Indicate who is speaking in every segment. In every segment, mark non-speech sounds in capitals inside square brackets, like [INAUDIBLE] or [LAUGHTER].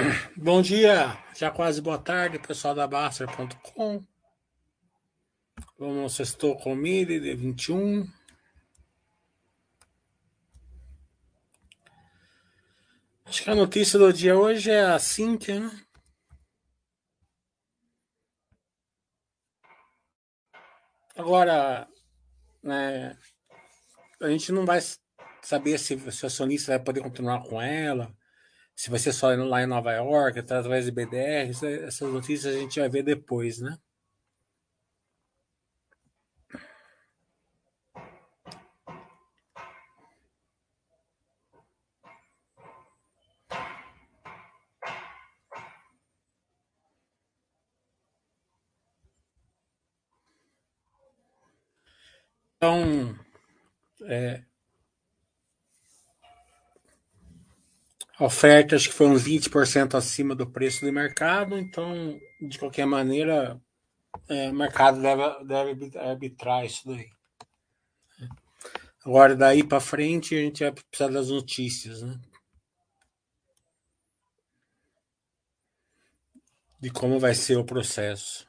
Speaker 1: [CLEARS THROAT] Bom dia, já quase boa tarde, pessoal da Baster.com. Vamos, sextou com Miri, de 21. Acho que a notícia do dia hoje é a Cíntia, né? Agora, né, a gente não vai saber se, se o acionista vai poder continuar com ela, se vai ser só lá em Nova York, através de BDR, essas notícias a gente vai ver depois, né? Então, é, A oferta acho que foi uns 20% acima do preço do mercado, então, de qualquer maneira, é, o mercado deve, deve arbitrar isso daí. Agora, daí para frente, a gente vai precisar das notícias, né? De como vai ser o processo.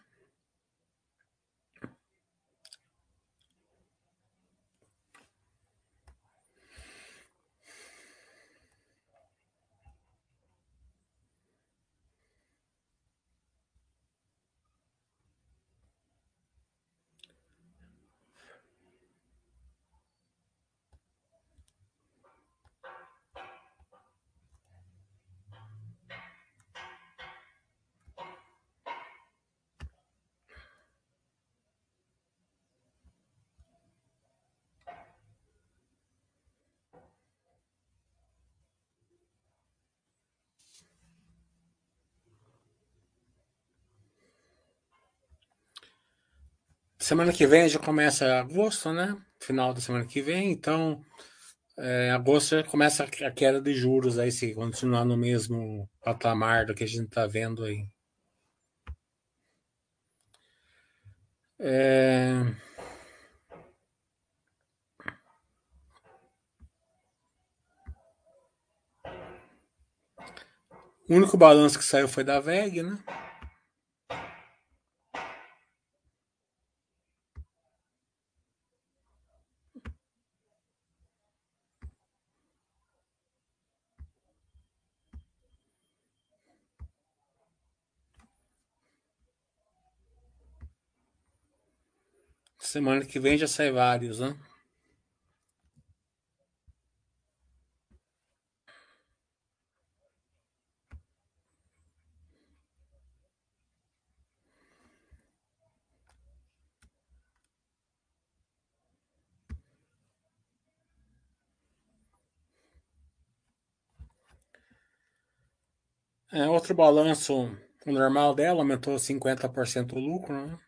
Speaker 1: Semana que vem já começa agosto, né? Final da semana que vem, então é, agosto já começa a queda de juros aí, se continuar no mesmo patamar do que a gente está vendo aí. É... O único balanço que saiu foi da VEG, né? Semana que vem já sai vários, né? É, outro balanço normal dela aumentou 50% o lucro, né?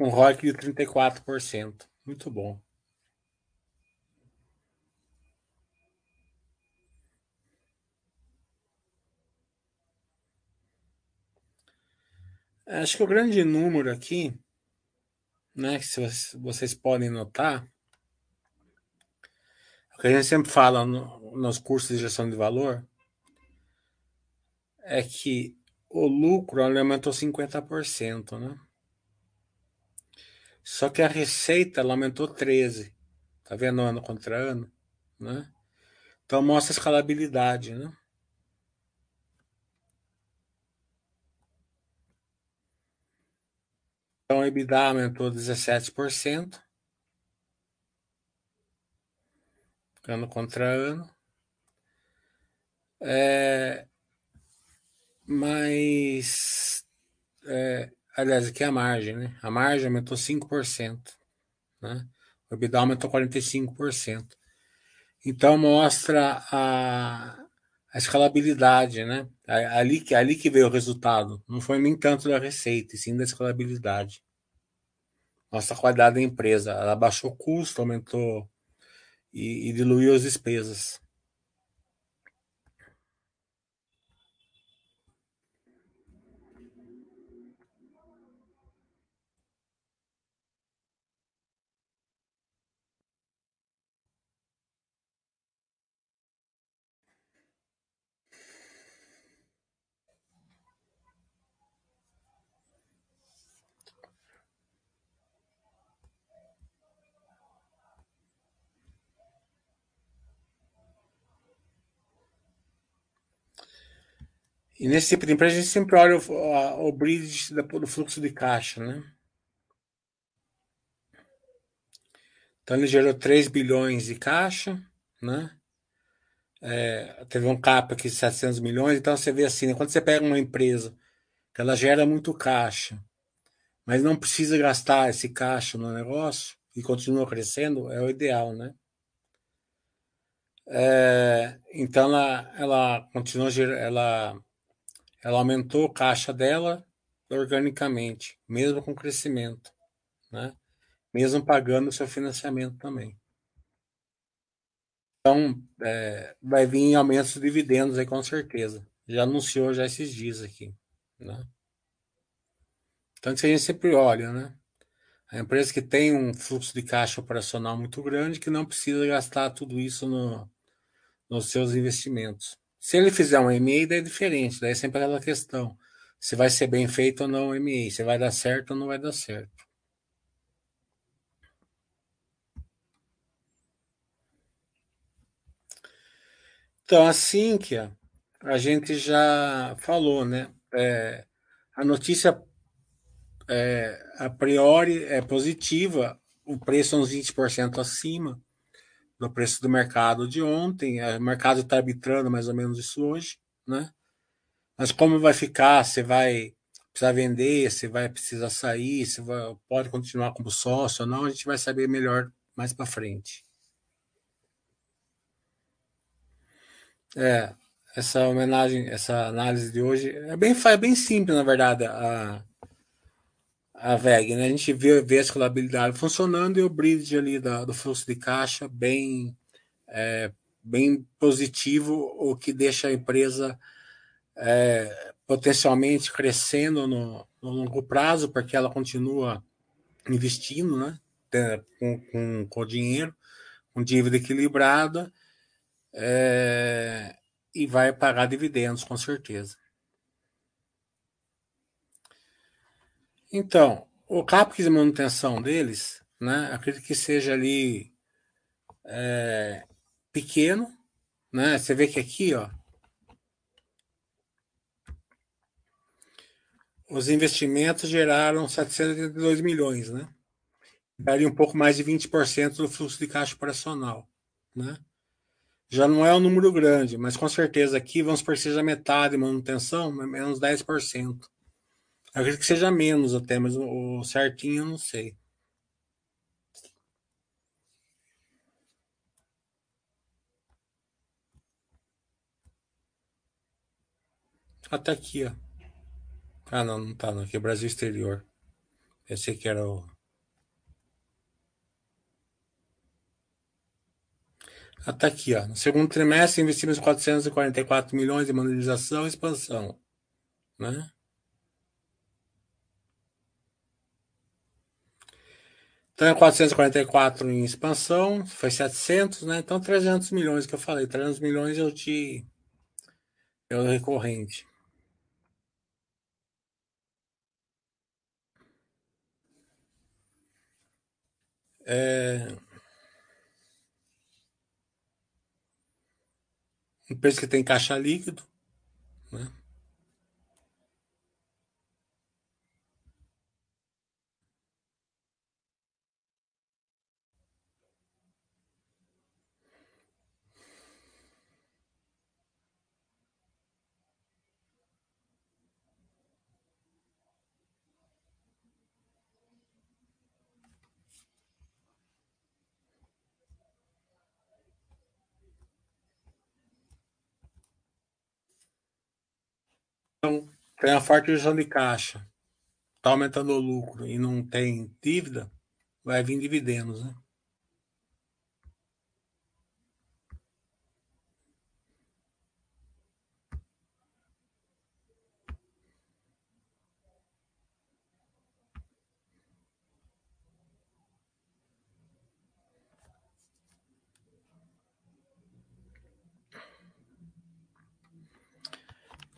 Speaker 1: Um ROIC de 34%. Muito bom. Acho que o grande número aqui, né, que vocês podem notar, o que a gente sempre fala no, nos cursos de gestão de valor, é que o lucro aumentou 50%, né? Só que a receita ela aumentou 13. Tá vendo ano contra ano, né? Então mostra a escalabilidade, né? Então o EBITDA aumentou 17%. Ano contra ano. É, mas é, Aliás, aqui é a margem, né? A margem aumentou 5%, né? O EBITDA aumentou 45%. Então mostra a, a escalabilidade, né? Ali, ali que veio o resultado. Não foi nem tanto da receita, e sim da escalabilidade. Mostra a qualidade da empresa. Ela baixou o custo, aumentou e, e diluiu as despesas. E nesse tipo de empresa a gente sempre olha o, o bridge do fluxo de caixa, né? Então ele gerou 3 bilhões de caixa, né? É, teve um CAP aqui de 700 milhões, então você vê assim, né? quando você pega uma empresa que ela gera muito caixa, mas não precisa gastar esse caixa no negócio e continua crescendo, é o ideal, né? É, então ela, ela continua ela, ela aumentou o caixa dela organicamente, mesmo com crescimento, né? Mesmo pagando o seu financiamento também. Então, é, vai vir aumentos de dividendos aí com certeza. Já anunciou já esses dias aqui, né? Então, isso a gente sempre olha, né? A empresa que tem um fluxo de caixa operacional muito grande, que não precisa gastar tudo isso no, nos seus investimentos. Se ele fizer um MA, daí é diferente, daí é sempre aquela questão. Se vai ser bem feito ou não o MA, se vai dar certo ou não vai dar certo. Então, assim que a gente já falou, né? É, a notícia é, a priori é positiva, o preço é uns 20% acima do preço do mercado de ontem. O mercado está arbitrando mais ou menos isso hoje, né? Mas como vai ficar? Você vai precisar vender? Você vai precisar sair? Você vai, pode continuar como sócio ou não? A gente vai saber melhor mais para frente. É, essa homenagem, essa análise de hoje é bem, é bem simples, na verdade, a, a VEG, né? A gente vê, vê a escalabilidade funcionando e o bridge ali da, do fluxo de caixa bem, é, bem positivo, o que deixa a empresa é, potencialmente crescendo no, no, longo prazo, porque ela continua investindo, né? Com, com, com dinheiro, com dívida equilibrada é, e vai pagar dividendos, com certeza. Então, o CAPEX de manutenção deles, né, acredito que seja ali é, pequeno, né? Você vê que aqui, ó, os investimentos geraram 782 milhões, né? Daria um pouco mais de 20% do fluxo de caixa operacional, né? já não é um número grande, mas com certeza aqui vamos seja metade manutenção, menos 10%. Eu acredito que seja menos até, mas o certinho eu não sei. Até aqui, ó. Ah, não, não tá, não. Aqui é Brasil Exterior. Pensei que era o. Até aqui, ó. No segundo trimestre, investimos 444 milhões em modernização e expansão. Né? Então é 444 em expansão, foi 700, né? Então 300 milhões que eu falei. 300 milhões eu te. É o recorrente. É. Empresa que tem caixa líquido, né? Tem a forte gestão de caixa, está aumentando o lucro e não tem dívida, vai vir dividendos, né?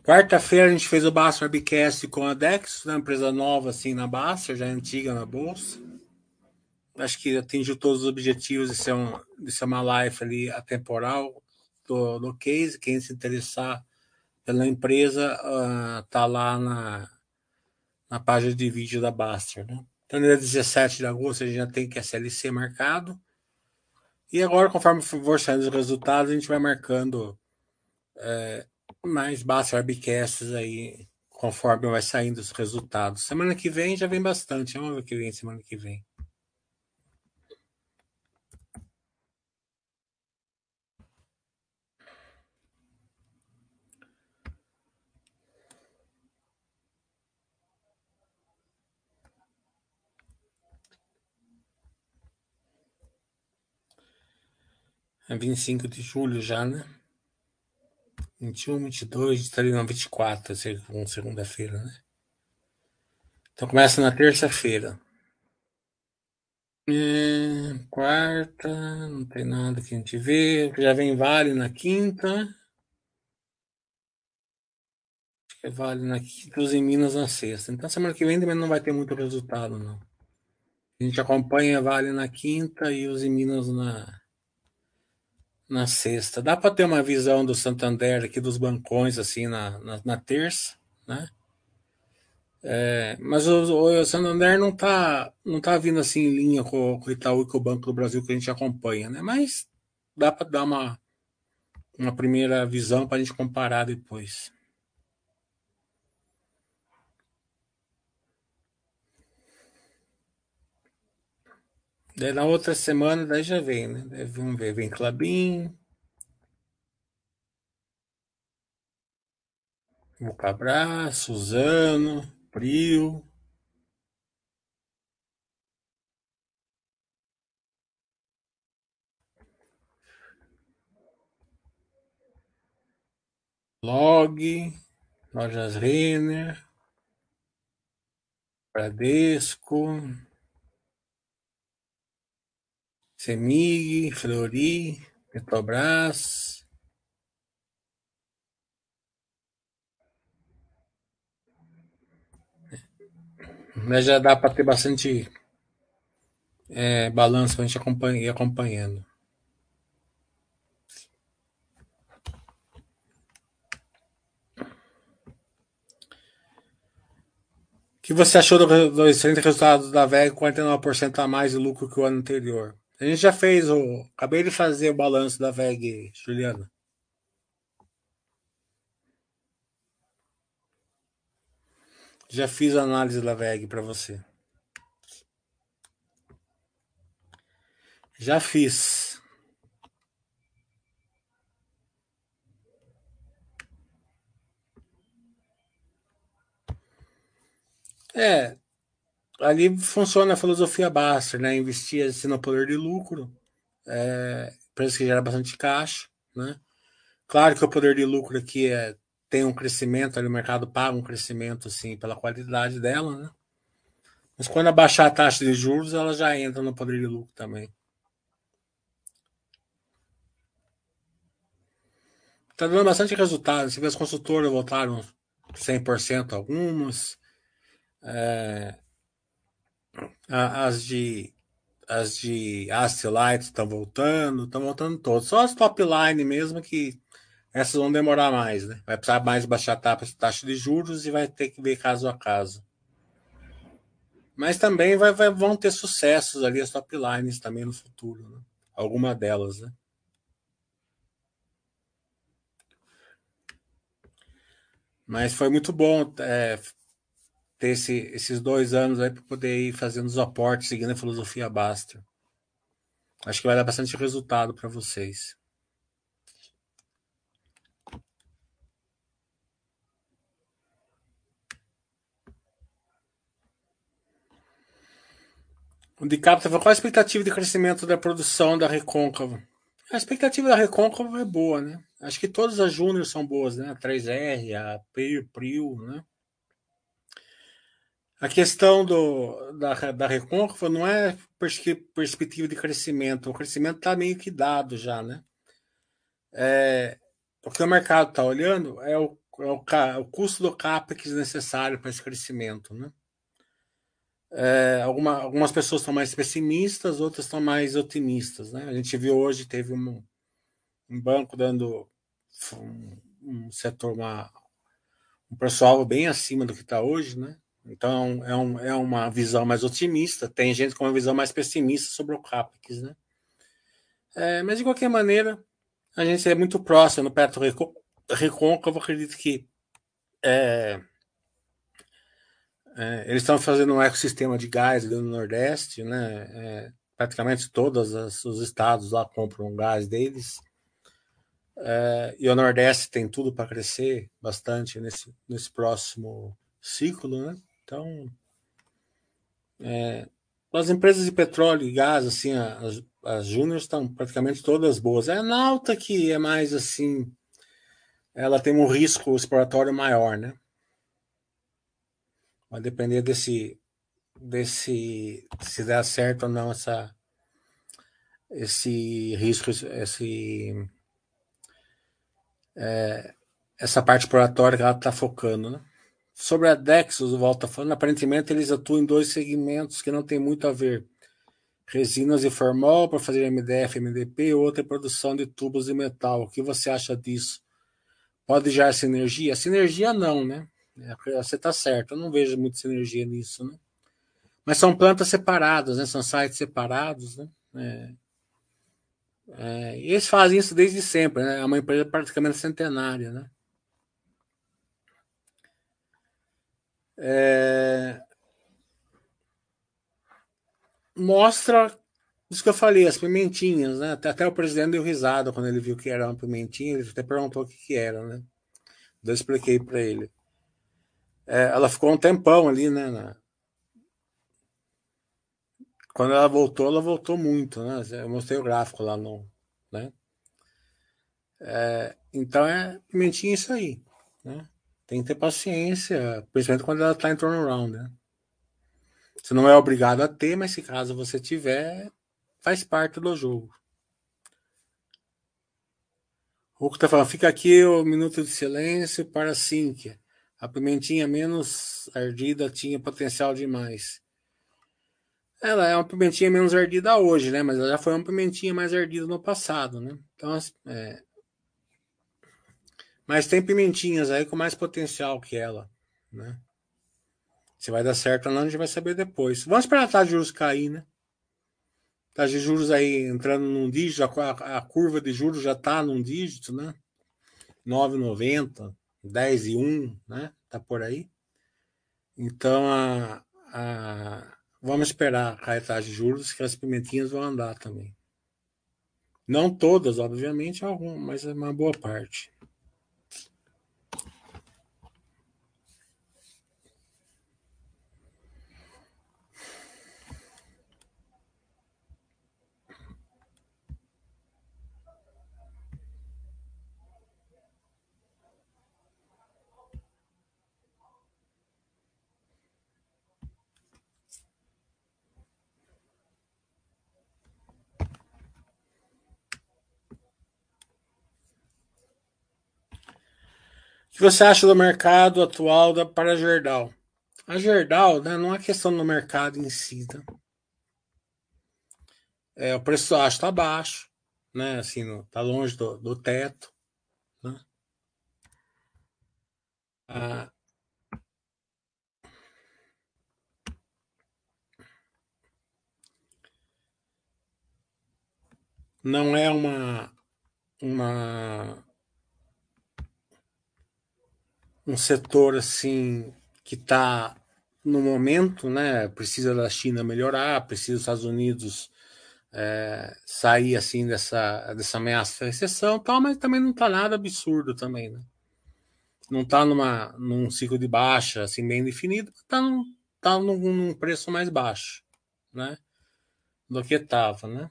Speaker 1: Quarta-feira a gente fez o Baster Webcast com a Dex, uma empresa nova assim na Baster, já antiga na bolsa. Acho que atingiu todos os objetivos de ser, um, de ser uma live ali atemporal do, do case. Quem se interessar pela empresa uh, lá na, na página de vídeo da Baster. Né? Então, no dia 17 de agosto, a gente já tem que SLC marcado. E agora, conforme for saindo os resultados, a gente vai marcando é, mais Baster Webcasts aí, conforme vai saindo os resultados. Semana que vem já vem bastante. Vamos ver o que vem semana que vem. É 25 de julho já, né? 21, 22, estaria na 24, segunda-feira, né? Então começa na terça-feira. É, quarta, não tem nada que a gente vê. Já vem Vale na quinta. Acho que é Vale na quinta, os em Minas na sexta. Então semana que vem também não vai ter muito resultado, não. A gente acompanha Vale na quinta e os em Minas na, na sexta. Dá para ter uma visão do Santander aqui dos bancões assim na, na, na terça, né? É, mas o, o, Santander não está não tá vindo assim em linha com, com o Itaú e com o Banco do Brasil que a gente acompanha, né? Mas dá para dar uma, uma primeira visão para a gente comparar depois. Daí na outra semana daí já vem, né? Daí, vamos ver, vem Clabin. Cabral, Suzano, Prio. Log, Lojas Renner, Bradesco. Semig, Flori, Petrobras. Mas já dá para ter bastante é, balanço para a gente acompanha, ir acompanhando. O que você achou do, do excelente resultado da VEG, 49% a mais de lucro que o ano anterior? A gente já fez o. Acabei de fazer o balanço da VEG, Juliana. Já fiz a análise da VEG para você. Já fiz. É, ali funciona a filosofia Baster, né? Investir assim, no poder de lucro, é, empresa que gera bastante caixa, né? Claro que o poder de lucro aqui é, tem um crescimento, ali o mercado paga um crescimento assim pela qualidade dela, né? Mas quando abaixar a taxa de juros, ela já entra no poder de lucro também. Está dando bastante resultado. Você vê as consultoras voltaram 100% algumas. É, as de as de Light estão voltando, estão voltando todas. Só as top line mesmo que essas vão demorar mais, né? Vai precisar mais baixar a taxa de juros e vai ter que ver caso a caso. Mas também vai, vai vão ter sucessos ali as top lines também no futuro, né? Alguma delas, né? Mas foi muito bom é, ter esse, esses dois anos aí para poder ir fazendo os aportes, seguindo a filosofia Basta. Acho que vai dar bastante resultado para vocês. O DiCaprio qual a expectativa de crescimento da produção da Recôncavo? A expectativa da Recôncavo é boa, né? Acho que todas as Júnior são boas, né? A 3R, a Prio né? A questão do, da, da Recôncavo não é perspectiva de crescimento. O crescimento está meio que dado já, né? É, o que o mercado está olhando é o, é o, o, custo do CAPEX necessário para esse crescimento, né? É, alguma, algumas pessoas estão mais pessimistas, outras estão mais otimistas, né? A gente viu hoje, teve um, um banco dando um setor, uma, um pessoal bem acima do que está hoje, né? Então é, um, é uma visão mais otimista. Tem gente com uma visão mais pessimista sobre o CAPEX, né? É, mas de qualquer maneira, a gente é muito próximo no Petro Recôncavo. Acredito que é, é, eles estão fazendo um ecossistema de gás no Nordeste, né? É, praticamente todos os estados lá compram gás deles. É, e o Nordeste tem tudo para crescer bastante nesse, nesse próximo ciclo, né? Então, é, as empresas de petróleo e gás, assim, as, as júniores estão praticamente todas boas. É a Nauta que é mais assim, ela tem um risco exploratório maior, né? Vai depender desse, desse se der certo ou não essa, esse risco, esse, é, essa parte exploratória que ela está focando, né? Sobre a Dexos, o Walter falando, aparentemente eles atuam em dois segmentos que não tem muito a ver. Resinas e formol para fazer MDF, MDP, outra é produção de tubos de metal. O que você acha disso? Pode gerar sinergia? Sinergia não, né? É, você está certo, eu não vejo muita sinergia nisso, né? Mas são plantas separadas, né? São sites separados, né? É, é, eles fazem isso desde sempre, né? É uma empresa praticamente centenária, né? É... Mostra isso que eu falei, as pimentinhas, né? Até, o presidente deu risada quando ele viu que era uma pimentinha, ele até perguntou o que, que era, né? Eu expliquei para ele. É, ela ficou um tempão ali, né? Na... Quando ela voltou, ela voltou muito, né? Eu mostrei o gráfico lá no, né? É, então é pimentinha isso aí, né? Tem que ter paciência, principalmente quando ela está em turnaround, né? Você não é obrigado a ter, mas se caso você tiver, faz parte do jogo. O que tá falando, fica aqui o minuto de silêncio para Cínquia. A pimentinha menos ardida tinha potencial demais. Ela é uma pimentinha menos ardida hoje, né? Mas ela já foi uma pimentinha mais ardida no passado, né? Então, é, mas tem pimentinhas aí com mais potencial que ela, né? Se vai dar certo ou não, a gente vai saber depois. Vamos esperar a taxa de juros cair, né? Taxa de juros aí entrando num dígito, a, a curva de juros já está num dígito, né? 9,90, 10 e 1, né? Tá por aí. Então, a, a, vamos esperar cair a taxa de juros, que as pimentinhas vão andar também. Não todas, obviamente, algumas, mas é uma boa parte. O que você acha do mercado atual da, para a Gerdau? A Gerdau, né, não é questão do mercado em si. Tá? É, o preço acho está baixo, né, assim, está longe do, do teto. Né? Ah, não é uma, uma um setor assim que está no momento, né? Precisa da China melhorar, precisa dos Estados Unidos é, sair assim dessa, dessa ameaça de recessão, tal, mas também não está nada absurdo também, né? Não está numa num ciclo de baixa assim bem definido, está num, tá num, num preço mais baixo, né? Do que estava, né?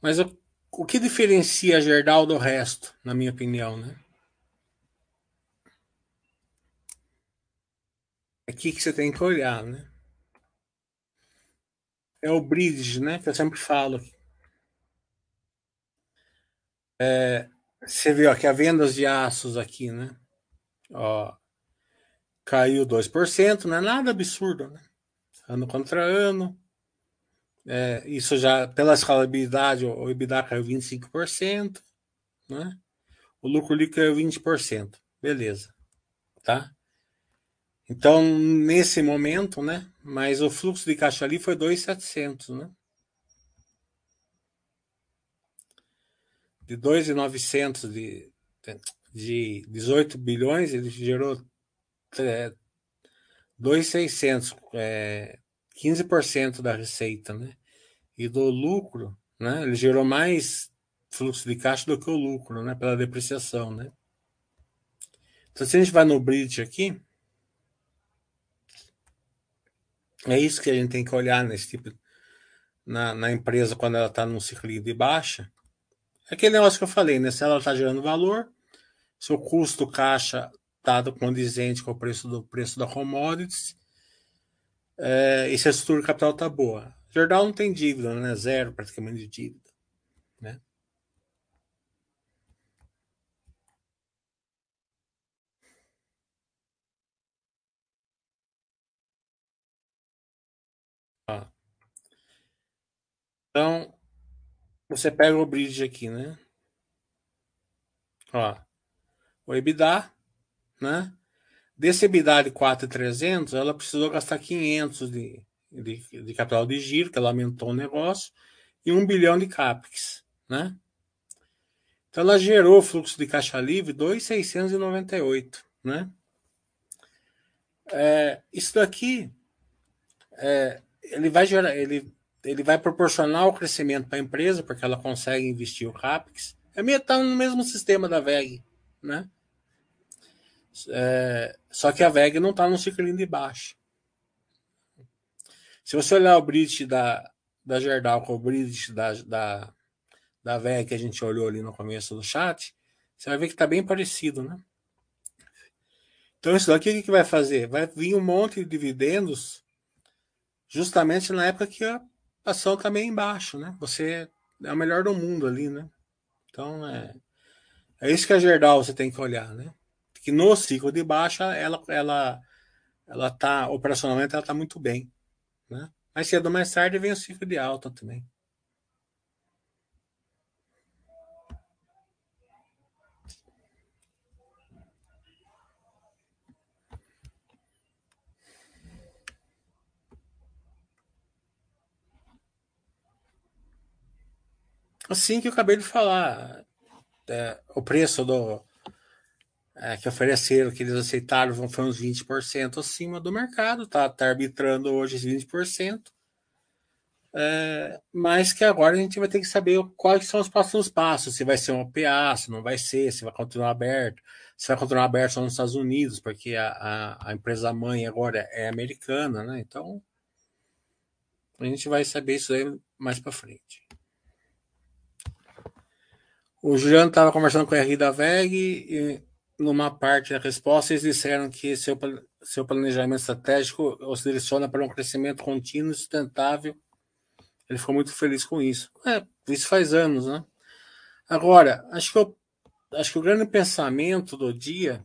Speaker 1: Mas eu o que diferencia Gerdau do resto, na minha opinião, né? É aqui que você tem que olhar, né? É o bridge, né? Que eu sempre falo. É, você viu aqui a vendas de aços aqui, né? Ó, caiu 2%, não é nada absurdo, né? Ano contra ano. É, isso já, pela escalabilidade, o EBITDA caiu 25%. né? O lucro líquido é 20%. Beleza. Tá? Então, nesse momento, né? Mas o fluxo de caixa ali foi 2,700, né? De 2,900 de, de 18 bilhões, ele gerou é, 2,600, é, 15% da receita, né? E do lucro, né? Ele gerou mais fluxo de caixa do que o lucro, né? Pela depreciação, né? Então, se a gente vai no bridge aqui, é isso que a gente tem que olhar nesse tipo na, na empresa quando ela está num ciclo de baixa. É aquele negócio que eu falei, né? Se ela está gerando valor, se o custo caixa está condizente com o preço do preço da commodities, é, e se a estrutura capital está boa. Jordão não tem dívida, né? Zero praticamente de dívida. Né? Então, você pega o bridge aqui, né? Ó, o EBITDA, né? Desse EBITDA de 4,300, ela precisou gastar 500 de, de, de, capital de giro, que ela aumentou o negócio, e 1 bilhão de CAPEX, né? Então, ela gerou fluxo de caixa livre 2,698, né? É, isso daqui, é, ele vai gerar, ele ele vai proporcionar o crescimento para a empresa, porque ela consegue investir o CAPEX. É meio tá no mesmo sistema da VEG, né? É, só que a VEG não está no ciclo de baixo. Se você olhar o bridge da, da Gerdau com o bridge da, da, da VEG que a gente olhou ali no começo do chat, você vai ver que está bem parecido, né? Então, isso daqui o que vai fazer? Vai vir um monte de dividendos justamente na época que a ação está meio embaixo, né? Você é o melhor do mundo ali, né? Então é, é isso que a Gerdau você tem que olhar, né? Que no ciclo de baixa ela ela ela tá operacionalmente ela tá muito bem, né? Mas cedo ou mais tarde vem o ciclo de alta também. Assim que eu acabei de falar, é, o preço do é, que ofereceram, que eles aceitaram, foi uns 20% acima do mercado, tá, tá arbitrando hoje 20%. É, mas que agora a gente vai ter que saber quais são os próximos passos, se vai ser um OPA, se não vai ser, se vai continuar aberto, se vai continuar aberto só nos Estados Unidos, porque a, a, a empresa mãe agora é americana, né? Então a gente vai saber isso aí mais para frente. O Juliano estava conversando com o RI da VEG e numa parte da resposta eles disseram que seu, seu planejamento estratégico os direciona para um crescimento contínuo e sustentável. Ele ficou muito feliz com isso. É, isso faz anos, né? Agora, acho que, eu, acho que o grande pensamento do dia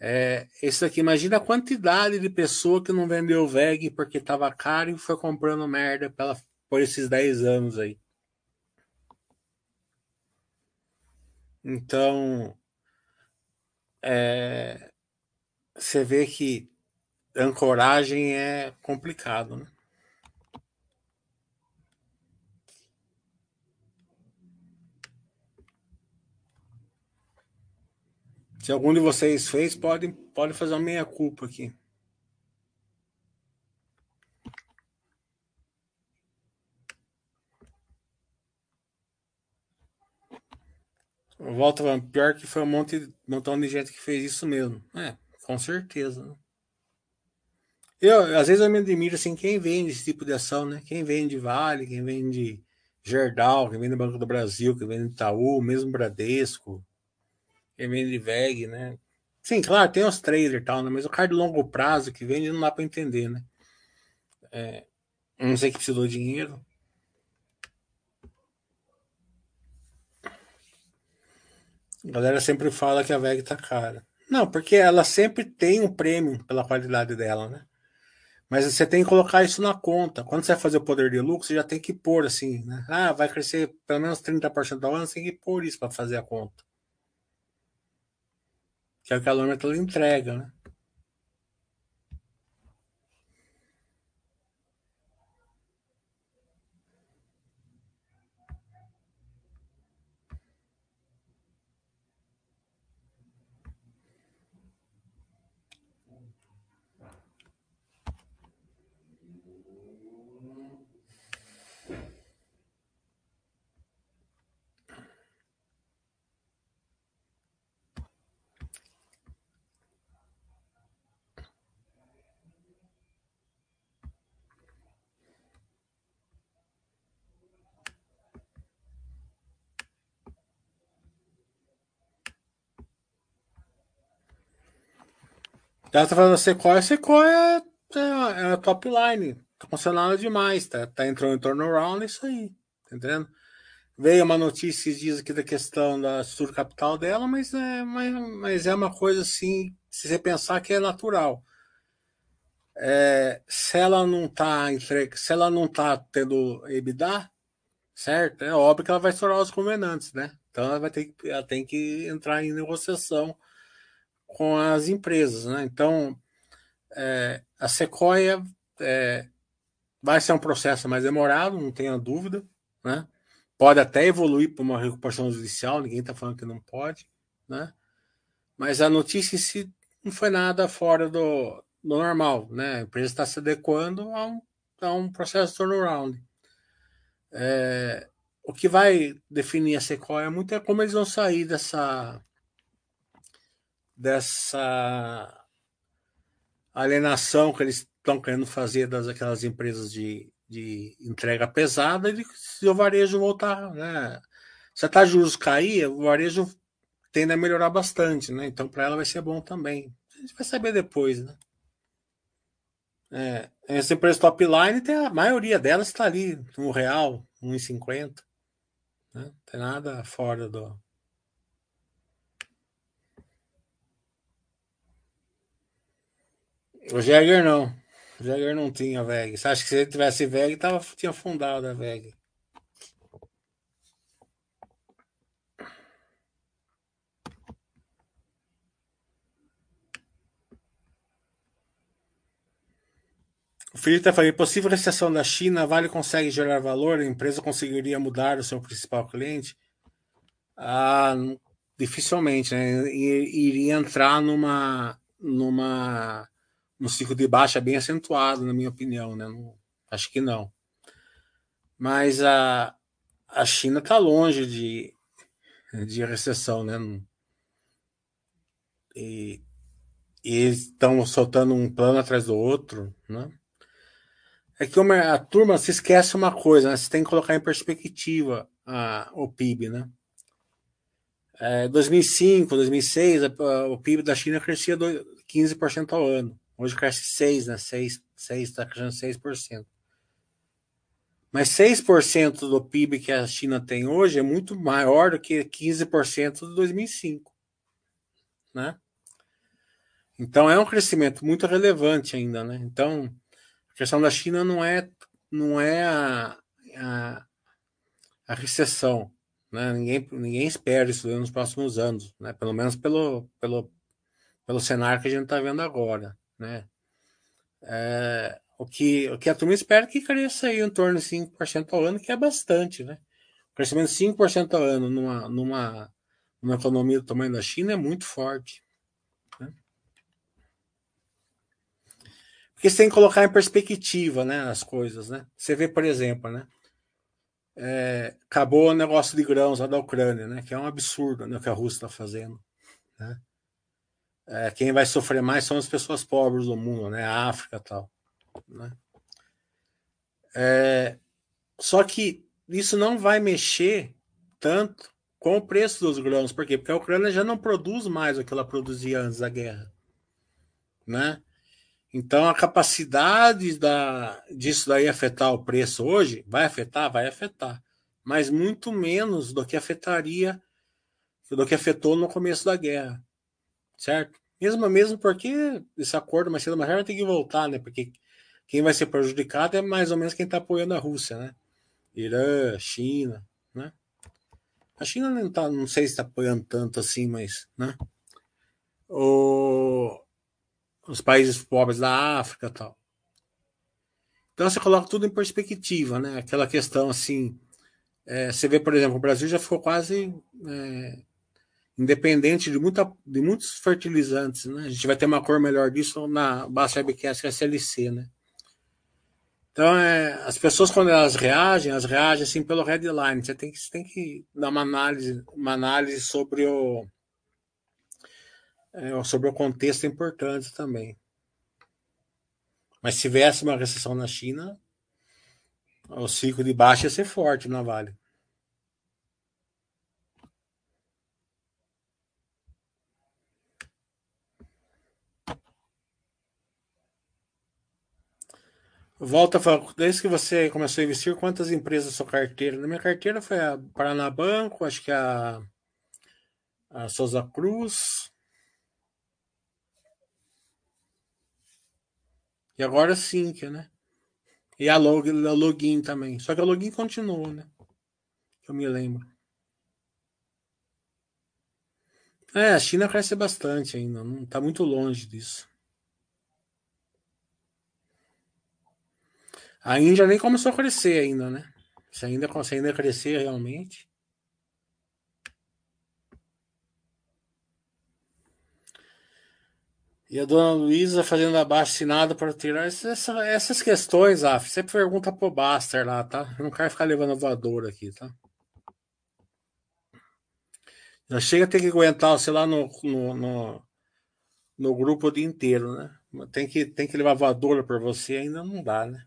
Speaker 1: é esse aqui. Imagina a quantidade de pessoa que não vendeu VEG porque estava caro e foi comprando merda pela, por esses 10 anos aí. Então, é, você vê que ancoragem é complicado, né? Se algum de vocês fez, pode, pode fazer uma meia-culpa aqui. Volta pior que foi um monte, montão de gente que fez isso mesmo. É, com certeza. Né? Eu, às vezes eu me admiro assim, quem vende esse tipo de ação, né? Quem vende Vale, quem vende Gerdau, quem vende Banco do Brasil, quem vende Itaú, mesmo Bradesco, quem vende VEG, né? Sim, claro, tem os traders e tal, né? Mas o cara de longo prazo que vende não dá para entender, né? É, não sei que precisou de dinheiro. A galera sempre fala que a VEG tá cara. Não, porque ela sempre tem um prêmio pela qualidade dela, né? Mas você tem que colocar isso na conta. Quando você vai fazer o poder de lucro, você já tem que pôr assim, né? Ah, vai crescer pelo menos 30% ao ano, você tem que pôr isso para fazer a conta. Que é o que a Lômetro entrega, né? Ela tá falando Sequoia, Sequoia é, é, é top line. Tá funcionando demais, tá, tá entrando em turnaround, é isso aí. Tá entendendo? Veio uma notícia diz aqui da questão da estrutura capital dela, mas é, mas, mas é uma coisa assim, se você pensar que é natural. É, se ela não tá se ela não tá tendo EBITDA, certo? É óbvio que ela vai estourar os convenantes, né? Então ela vai ter ela tem que entrar em negociação com as empresas. Né? Então, é, a Sequoia é, vai ser um processo mais demorado, não tenha dúvida. Né? Pode até evoluir para uma recuperação judicial, ninguém está falando que não pode. Né? Mas a notícia em si não foi nada fora do, do normal. Né? A empresa está se adequando a um, a um processo de turnaround. É, o que vai definir a Sequoia muito é como eles vão sair dessa dessa alienação que eles estão querendo fazer das aquelas empresas de, de entrega pesada e se o varejo voltar, né? Se a taxa de juros cair, o varejo tende a melhorar bastante, né? Então para ela vai ser bom também. A gente vai saber depois, né? É, essa empresa top line tem a maioria delas está ali, um real, 1,50. Né? Não tem nada fora do, O Jäger não. O Jäger não tinha VEG. Você acha que se ele tivesse VEG, tava, tinha fundado a VEG. O Felipe está falando, possível recessão da China, a Vale consegue gerar valor, a empresa conseguiria mudar o seu principal cliente? Ah, dificilmente, né? Iria entrar numa, numa no ciclo de baixa bem acentuado, na minha opinião, né? Não, acho que não. Mas a, a China está longe de, de recessão, né? E, e eles estão soltando um plano atrás do outro, né? É que uma, a turma se esquece uma coisa, né? Você tem que colocar em perspectiva a, o PIB, né? É, 2005, 2006, a, o PIB da China crescia do, 15% ao ano. Hoje cresce 6, né? 6, 6 está crescendo 6%. Mas 6% do PIB que a China tem hoje é muito maior do que 15% de 2005. Né? Então é um crescimento muito relevante ainda. Né? Então, a questão da China não é, não é a, a, a recessão. Né? Ninguém, ninguém espera isso nos próximos anos, né? pelo menos pelo, pelo, pelo cenário que a gente está vendo agora né? É, o, que, o que a turma espera é que cresça aí em torno de 5% ao ano, que é bastante, né? O crescimento de 5% ao ano numa, numa, numa economia do tamanho da China é muito forte. Né? Porque você tem que colocar em perspectiva né, as coisas, né? Você vê, por exemplo, né? É, acabou o negócio de grãos lá da Ucrânia, né? Que é um absurdo né, o que a Rússia está fazendo. Né? É, quem vai sofrer mais são as pessoas pobres do mundo, né? A África e tal. Né? É, só que isso não vai mexer tanto com o preço dos grãos. Por quê? Porque a Ucrânia já não produz mais o que ela produzia antes da guerra. Né? Então a capacidade da, disso daí afetar o preço hoje vai afetar, vai afetar, mas muito menos do que afetaria, do que afetou no começo da guerra, certo? Mesmo, mesmo porque esse acordo mais cedo mais tarde tem que voltar, né? Porque quem vai ser prejudicado é mais ou menos quem está apoiando a Rússia, né? Irã, China, né? A China não, tá, não sei se está apoiando tanto assim, mas, né? O, os países pobres da África tal. Então você coloca tudo em perspectiva, né? Aquela questão assim, é, você vê, por exemplo, o Brasil já ficou quase é, independente de, muita, de muitos fertilizantes, né? A gente vai ter uma cor melhor disso na Basta Webcast SLC, né? Então, é, as pessoas, quando elas reagem, elas reagem assim pelo headline. Você tem que, você tem que dar uma análise, uma análise sobre o, é, sobre o contexto importante também. Mas se tivesse uma recessão na China, o ciclo de baixo ia ser forte na Vale. Volta desde que você começou a investir, quantas empresas sua carteira? Na minha carteira foi a Paranabanco, acho que a, a Souza Cruz. E agora sim, né? E a, log, a login também. Só que a login continuou, né? Eu me lembro. É, a China cresce bastante ainda, não está muito longe disso. A Índia nem começou a crescer ainda, né? Se ainda, se ainda crescer realmente. E a dona Luísa fazendo abaixo assinado para tirar essas, questões, Af. Você pergunta pro Baster lá, tá? Eu não quero ficar levando voador aqui, tá? Já chega a ter que aguentar você lá no, no, no, no grupo o dia inteiro, né? Tem que, tem que levar voadora por você, ainda não dá, né?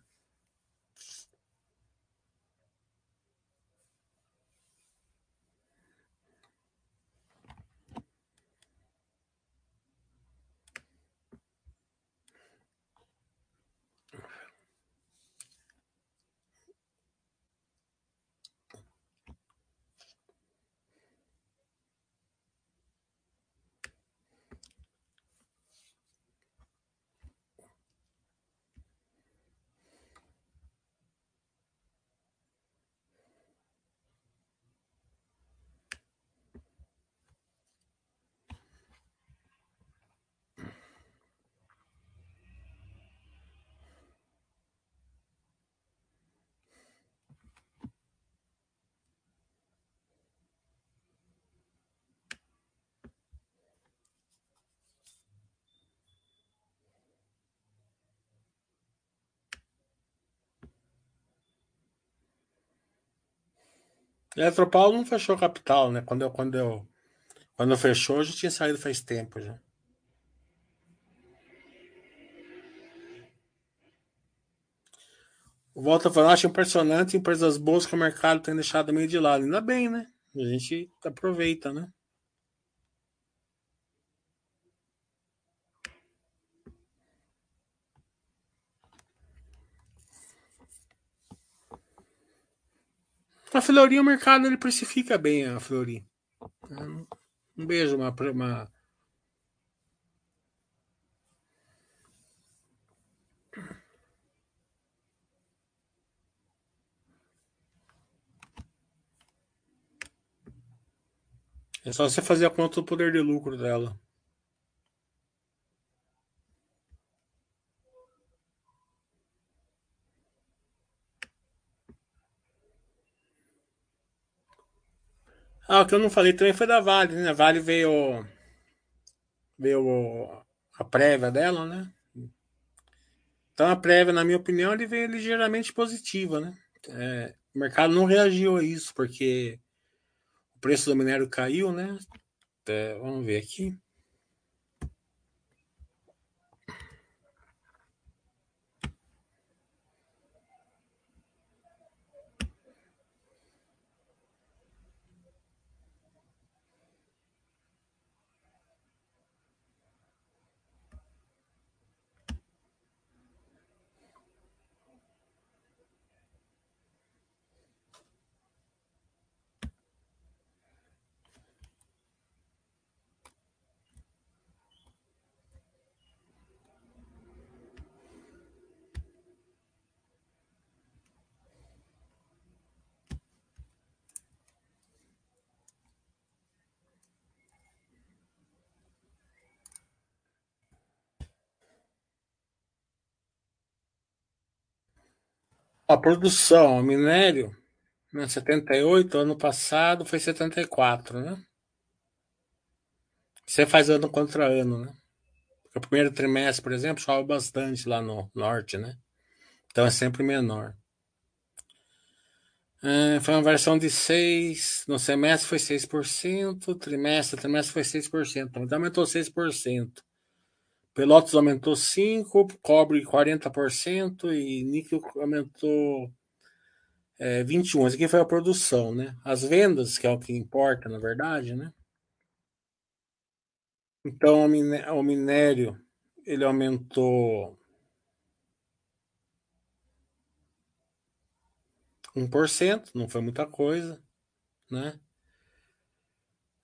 Speaker 1: Eletropaulo não fechou capital, né? Quando eu, quando eu, quando fechou, eu já tinha saído faz tempo já. Volta falando, acho impressionante empresas boas que o mercado tem deixado meio de lado. Ainda bem, né? A gente aproveita, né? A Fleury, o mercado ele precifica bem a Fleury. Um beijo, uma, uma É só você fazer a conta do poder de lucro dela. Ah, o que eu não falei também foi da Vale, né? A Vale veio. Veio a prévia dela, né? Então a prévia, na minha opinião, ele veio ligeiramente positiva, né? É, o mercado não reagiu a isso, porque o preço do minério caiu, né? É, vamos ver aqui. A produção, o minério, né, 78, ano passado foi 74, né? Você faz ano contra ano, né? Porque o primeiro trimestre, por exemplo, chove bastante lá no norte, né? Então é sempre menor. É, foi uma variação de 6, no semestre foi 6%, trimestre, trimestre foi 6%, então aumentou 6%. Pelotas aumentou 5%, cobre 40% e níquel aumentou é, 21%. Isso aqui foi a produção, né? As vendas, que é o que importa, na verdade, né? Então, o minério, ele aumentou 1%, não foi muita coisa, né?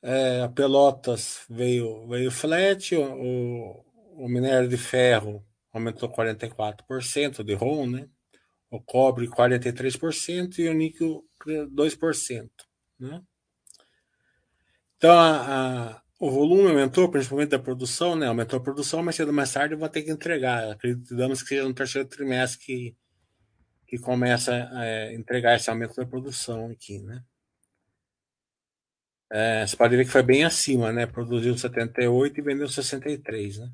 Speaker 1: É, a Pelotas veio, veio flat, o, o minério de ferro aumentou 44% de ROM, né? O cobre 43% e o níquel 2%, né? Então a, a, o volume aumentou, principalmente da produção, né? Aumentou a produção, mas cedo mais tarde vou ter que entregar. Acreditamos que seja no terceiro trimestre que, que começa a é, entregar esse aumento da produção aqui, né? É, você pode ver que foi bem acima, né? Produziu 78 e vendeu 63, né?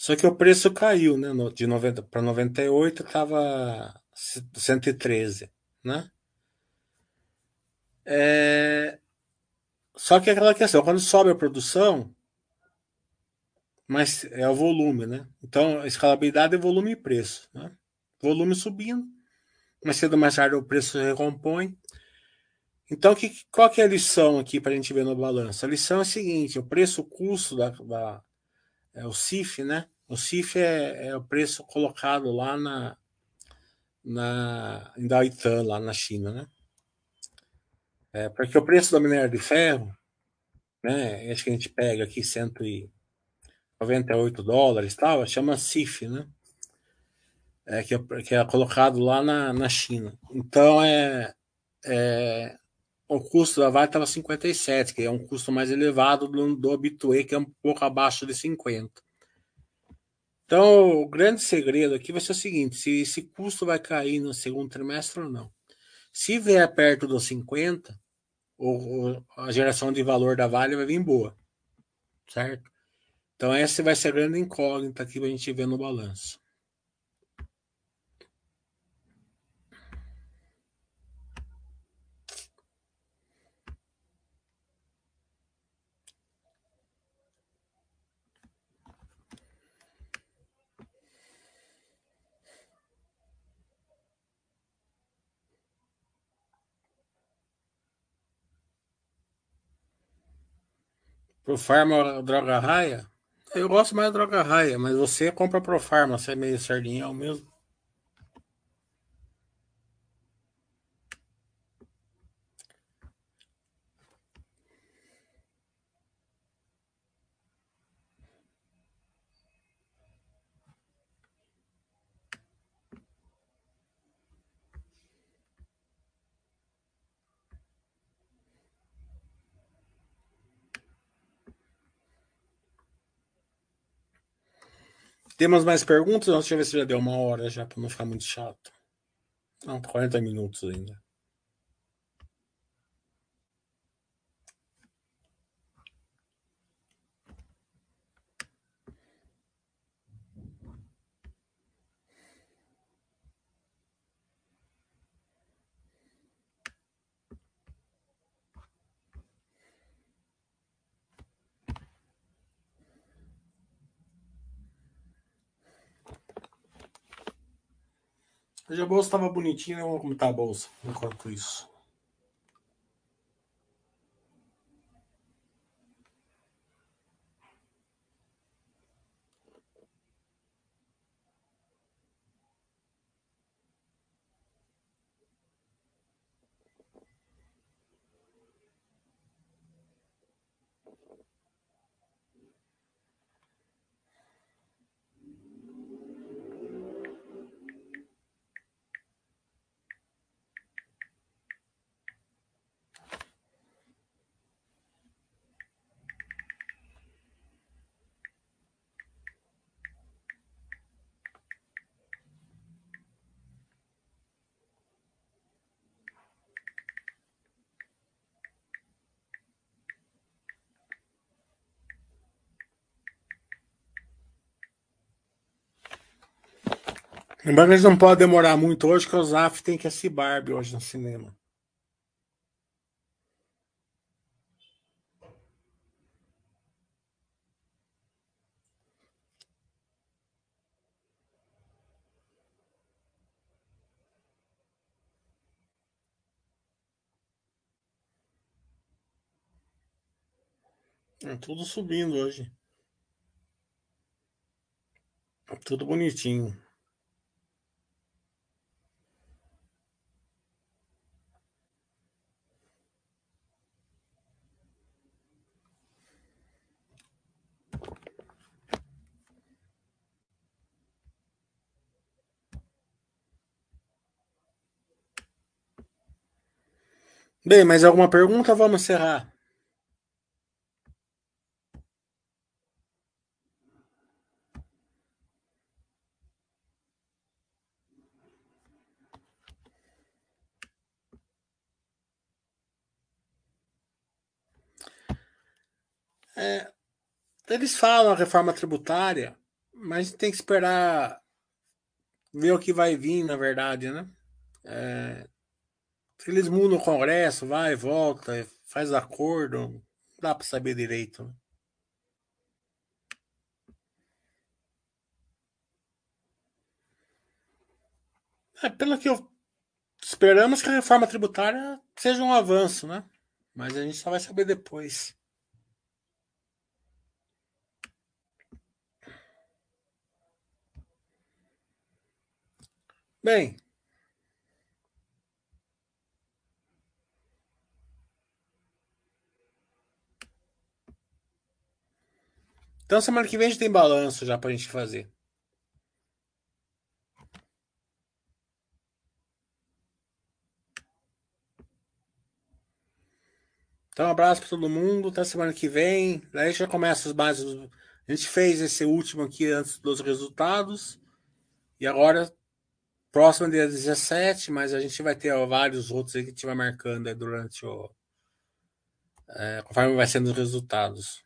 Speaker 1: Só que o preço caiu, né? De 90 para 98 estava 113, né? É... Só que é aquela questão, quando sobe a produção, mas é o volume, né? Então, escalabilidade é volume e preço, né? Volume subindo, mas cedo ou mais tarde o preço se recompõe. Então, que, qual que é a lição aqui para a gente ver no balanço? A lição é a seguinte: o preço-custo da, da, é o CIF, né? O CIF é, é o preço colocado lá na, na em Daitan, lá na China, né? É, porque o preço do minério de ferro, né? Acho que a gente pega aqui 198 dólares, tal, chama CIF, né? É, que, é, que é colocado lá na, na China. Então é, é o custo da Vale estava 57, que é um custo mais elevado do, do Habitué, que é um pouco abaixo de 50. Então, o grande segredo aqui vai ser o seguinte: se esse custo vai cair no segundo trimestre ou não. Se vier perto dos 50, o, a geração de valor da Vale vai vir boa, certo? Então, essa vai ser a grande incógnita para a gente ver no balanço. Pro Farma droga raia? Eu gosto mais da droga raia, mas você compra pro Farma, você é meio sardinhão mesmo. Temos mais perguntas? Deixa eu ver se já deu uma hora já, para não ficar muito chato. Não, 40 minutos ainda. Hoje a bolsa estava bonitinha, vamos como tá a bolsa enquanto isso. Lembrando que eles não podem demorar muito hoje, que o Zaf tem que assistir Barbie hoje no cinema. É tudo subindo hoje. Tudo bonitinho. Bem, mais alguma pergunta? Vamos encerrar. É, eles falam a reforma tributária, mas tem que esperar ver o que vai vir, na verdade, né? É, eles mudam o Congresso, vai, volta, faz acordo, não dá para saber direito. Né? É, pelo que eu esperamos que a reforma tributária seja um avanço, né? Mas a gente só vai saber depois. Bem. Então semana que vem a gente tem balanço já pra gente fazer. Então, um abraço para todo mundo. Até semana que vem. Daí já começa os bases. A gente fez esse último aqui antes dos resultados. E agora Próximo dia 17, mas a gente vai ter ó, vários outros aí que a gente vai marcando durante o. É, conforme vai sendo os resultados.